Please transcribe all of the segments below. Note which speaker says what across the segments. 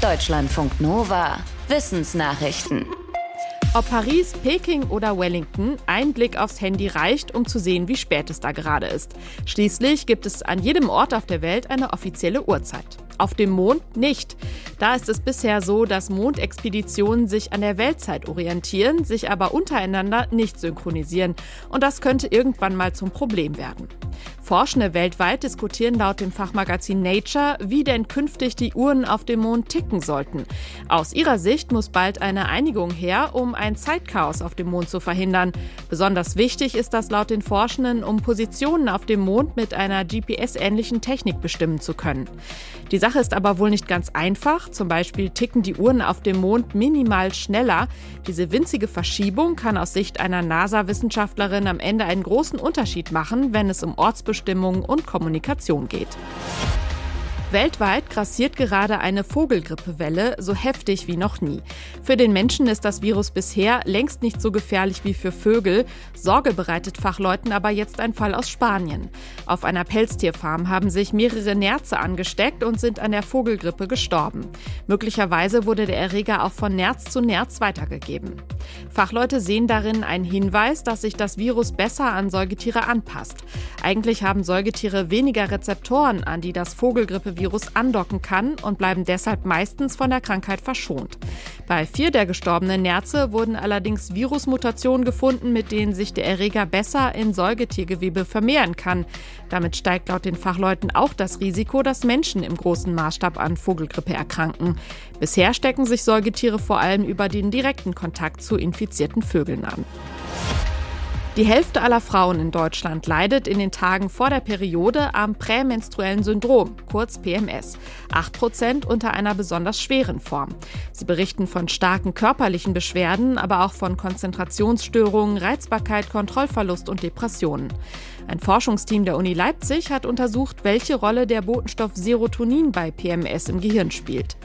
Speaker 1: Deutschlandfunk Nova. Wissensnachrichten.
Speaker 2: Ob Paris, Peking oder Wellington, ein Blick aufs Handy reicht, um zu sehen, wie spät es da gerade ist. Schließlich gibt es an jedem Ort auf der Welt eine offizielle Uhrzeit. Auf dem Mond nicht. Da ist es bisher so, dass Mondexpeditionen sich an der Weltzeit orientieren, sich aber untereinander nicht synchronisieren. Und das könnte irgendwann mal zum Problem werden. Forschende weltweit diskutieren laut dem Fachmagazin Nature, wie denn künftig die Uhren auf dem Mond ticken sollten. Aus ihrer Sicht muss bald eine Einigung her, um ein Zeitchaos auf dem Mond zu verhindern. Besonders wichtig ist das laut den Forschenden, um Positionen auf dem Mond mit einer GPS-ähnlichen Technik bestimmen zu können. Die Sache ist aber wohl nicht ganz einfach. Zum Beispiel ticken die Uhren auf dem Mond minimal schneller. Diese winzige Verschiebung kann aus Sicht einer NASA-Wissenschaftlerin am Ende einen großen Unterschied machen, wenn es um Ortsbestimmung und Kommunikation geht. Weltweit grassiert gerade eine Vogelgrippewelle, so heftig wie noch nie. Für den Menschen ist das Virus bisher längst nicht so gefährlich wie für Vögel. Sorge bereitet Fachleuten aber jetzt ein Fall aus Spanien. Auf einer Pelztierfarm haben sich mehrere Nerze angesteckt und sind an der Vogelgrippe gestorben. Möglicherweise wurde der Erreger auch von Nerz zu Nerz weitergegeben. Fachleute sehen darin einen Hinweis, dass sich das Virus besser an Säugetiere anpasst. Eigentlich haben Säugetiere weniger Rezeptoren, an die das Vogelgrippevirus Virus andocken kann und bleiben deshalb meistens von der Krankheit verschont. Bei vier der gestorbenen Nerze wurden allerdings Virusmutationen gefunden, mit denen sich der Erreger besser in Säugetiergewebe vermehren kann. Damit steigt laut den Fachleuten auch das Risiko, dass Menschen im großen Maßstab an Vogelgrippe erkranken. Bisher stecken sich Säugetiere vor allem über den direkten Kontakt zu infizierten Vögeln an. Die Hälfte aller Frauen in Deutschland leidet in den Tagen vor der Periode am prämenstruellen Syndrom, kurz PMS. Acht Prozent unter einer besonders schweren Form. Sie berichten von starken körperlichen Beschwerden, aber auch von Konzentrationsstörungen, Reizbarkeit, Kontrollverlust und Depressionen. Ein Forschungsteam der Uni Leipzig hat untersucht, welche Rolle der Botenstoff Serotonin bei PMS im Gehirn spielt.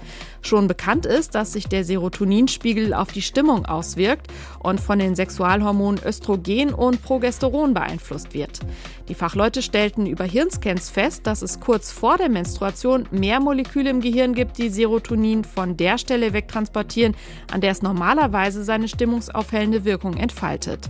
Speaker 2: Schon bekannt ist, dass sich der Serotoninspiegel auf die Stimmung auswirkt und von den Sexualhormonen Östrogen und Progesteron beeinflusst wird. Die Fachleute stellten über Hirnscans fest, dass es kurz vor der Menstruation mehr Moleküle im Gehirn gibt, die Serotonin von der Stelle wegtransportieren, an der es normalerweise seine stimmungsaufhellende Wirkung entfaltet.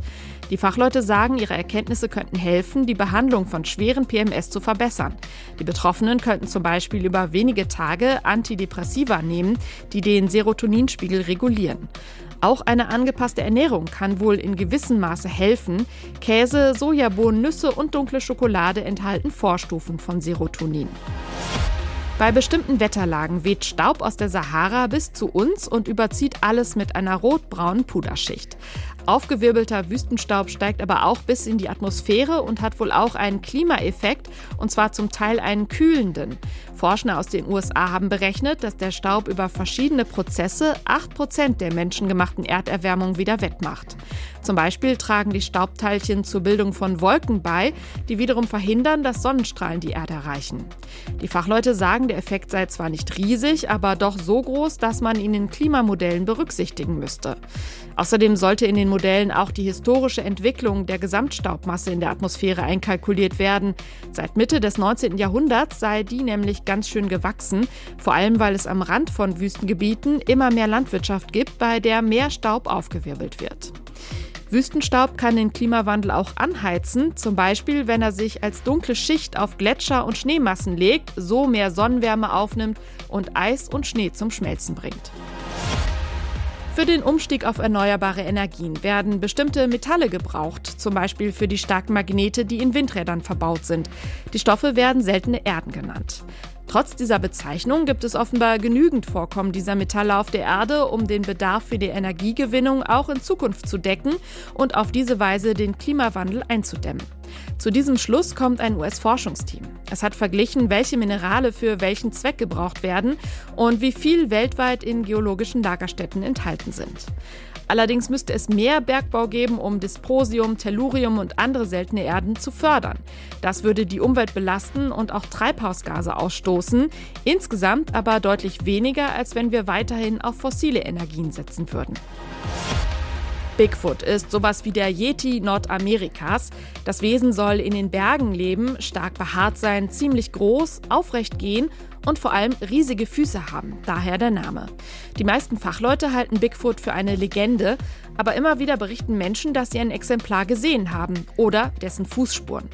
Speaker 2: Die Fachleute sagen, ihre Erkenntnisse könnten helfen, die Behandlung von schweren PMS zu verbessern. Die Betroffenen könnten zum Beispiel über wenige Tage Antidepressiva nehmen, die den Serotoninspiegel regulieren. Auch eine angepasste Ernährung kann wohl in gewissem Maße helfen. Käse, Sojabohnen, Nüsse und dunkle Schokolade enthalten Vorstufen von Serotonin. Bei bestimmten Wetterlagen weht Staub aus der Sahara bis zu uns und überzieht alles mit einer rotbraunen Puderschicht. Aufgewirbelter Wüstenstaub steigt aber auch bis in die Atmosphäre und hat wohl auch einen Klimaeffekt, und zwar zum Teil einen kühlenden. Forschende aus den USA haben berechnet, dass der Staub über verschiedene Prozesse 8% der menschengemachten Erderwärmung wieder wettmacht. Zum Beispiel tragen die Staubteilchen zur Bildung von Wolken bei, die wiederum verhindern, dass Sonnenstrahlen die Erde erreichen. Die Fachleute sagen, der Effekt sei zwar nicht riesig, aber doch so groß, dass man ihn in Klimamodellen berücksichtigen müsste. Außerdem sollte in den Modellen auch die historische Entwicklung der Gesamtstaubmasse in der Atmosphäre einkalkuliert werden. Seit Mitte des 19. Jahrhunderts sei die nämlich ganz schön gewachsen, vor allem weil es am Rand von Wüstengebieten immer mehr Landwirtschaft gibt, bei der mehr Staub aufgewirbelt wird. Wüstenstaub kann den Klimawandel auch anheizen, zum Beispiel wenn er sich als dunkle Schicht auf Gletscher und Schneemassen legt, so mehr Sonnenwärme aufnimmt und Eis und Schnee zum Schmelzen bringt. Für den Umstieg auf erneuerbare Energien werden bestimmte Metalle gebraucht, zum Beispiel für die starken Magnete, die in Windrädern verbaut sind. Die Stoffe werden seltene Erden genannt. Trotz dieser Bezeichnung gibt es offenbar genügend Vorkommen dieser Metalle auf der Erde, um den Bedarf für die Energiegewinnung auch in Zukunft zu decken und auf diese Weise den Klimawandel einzudämmen. Zu diesem Schluss kommt ein US-Forschungsteam. Es hat verglichen, welche Minerale für welchen Zweck gebraucht werden und wie viel weltweit in geologischen Lagerstätten enthalten sind. Allerdings müsste es mehr Bergbau geben, um Dysprosium, Tellurium und andere seltene Erden zu fördern. Das würde die Umwelt belasten und auch Treibhausgase ausstoßen, insgesamt aber deutlich weniger, als wenn wir weiterhin auf fossile Energien setzen würden. Bigfoot ist sowas wie der Yeti Nordamerikas. Das Wesen soll in den Bergen leben, stark behaart sein, ziemlich groß, aufrecht gehen und vor allem riesige Füße haben, daher der Name. Die meisten Fachleute halten Bigfoot für eine Legende, aber immer wieder berichten Menschen, dass sie ein Exemplar gesehen haben oder dessen Fußspuren.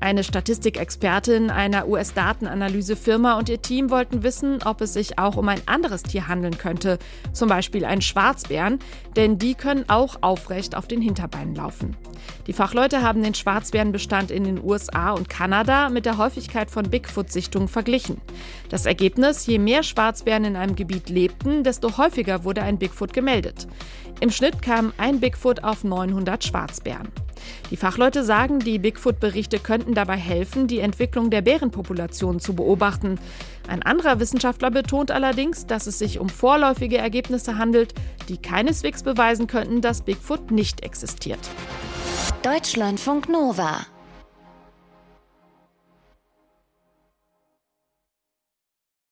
Speaker 2: Eine Statistikexpertin einer US-Datenanalysefirma und ihr Team wollten wissen, ob es sich auch um ein anderes Tier handeln könnte, zum Beispiel einen Schwarzbären, denn die können auch aufrecht auf den Hinterbeinen laufen. Die Fachleute haben den Schwarzbärenbestand in den USA und Kanada mit der Häufigkeit von Bigfoot-Sichtungen verglichen. Das Ergebnis, je mehr Schwarzbären in einem Gebiet lebten, desto häufiger wurde ein Bigfoot gemeldet. Im Schnitt kam ein Bigfoot auf 900 Schwarzbären. Die Fachleute sagen, die Bigfoot-Berichte könnten dabei helfen, die Entwicklung der Bärenpopulation zu beobachten. Ein anderer Wissenschaftler betont allerdings, dass es sich um vorläufige Ergebnisse handelt, die keineswegs beweisen könnten, dass Bigfoot nicht existiert.
Speaker 1: Deutschlandfunk Nova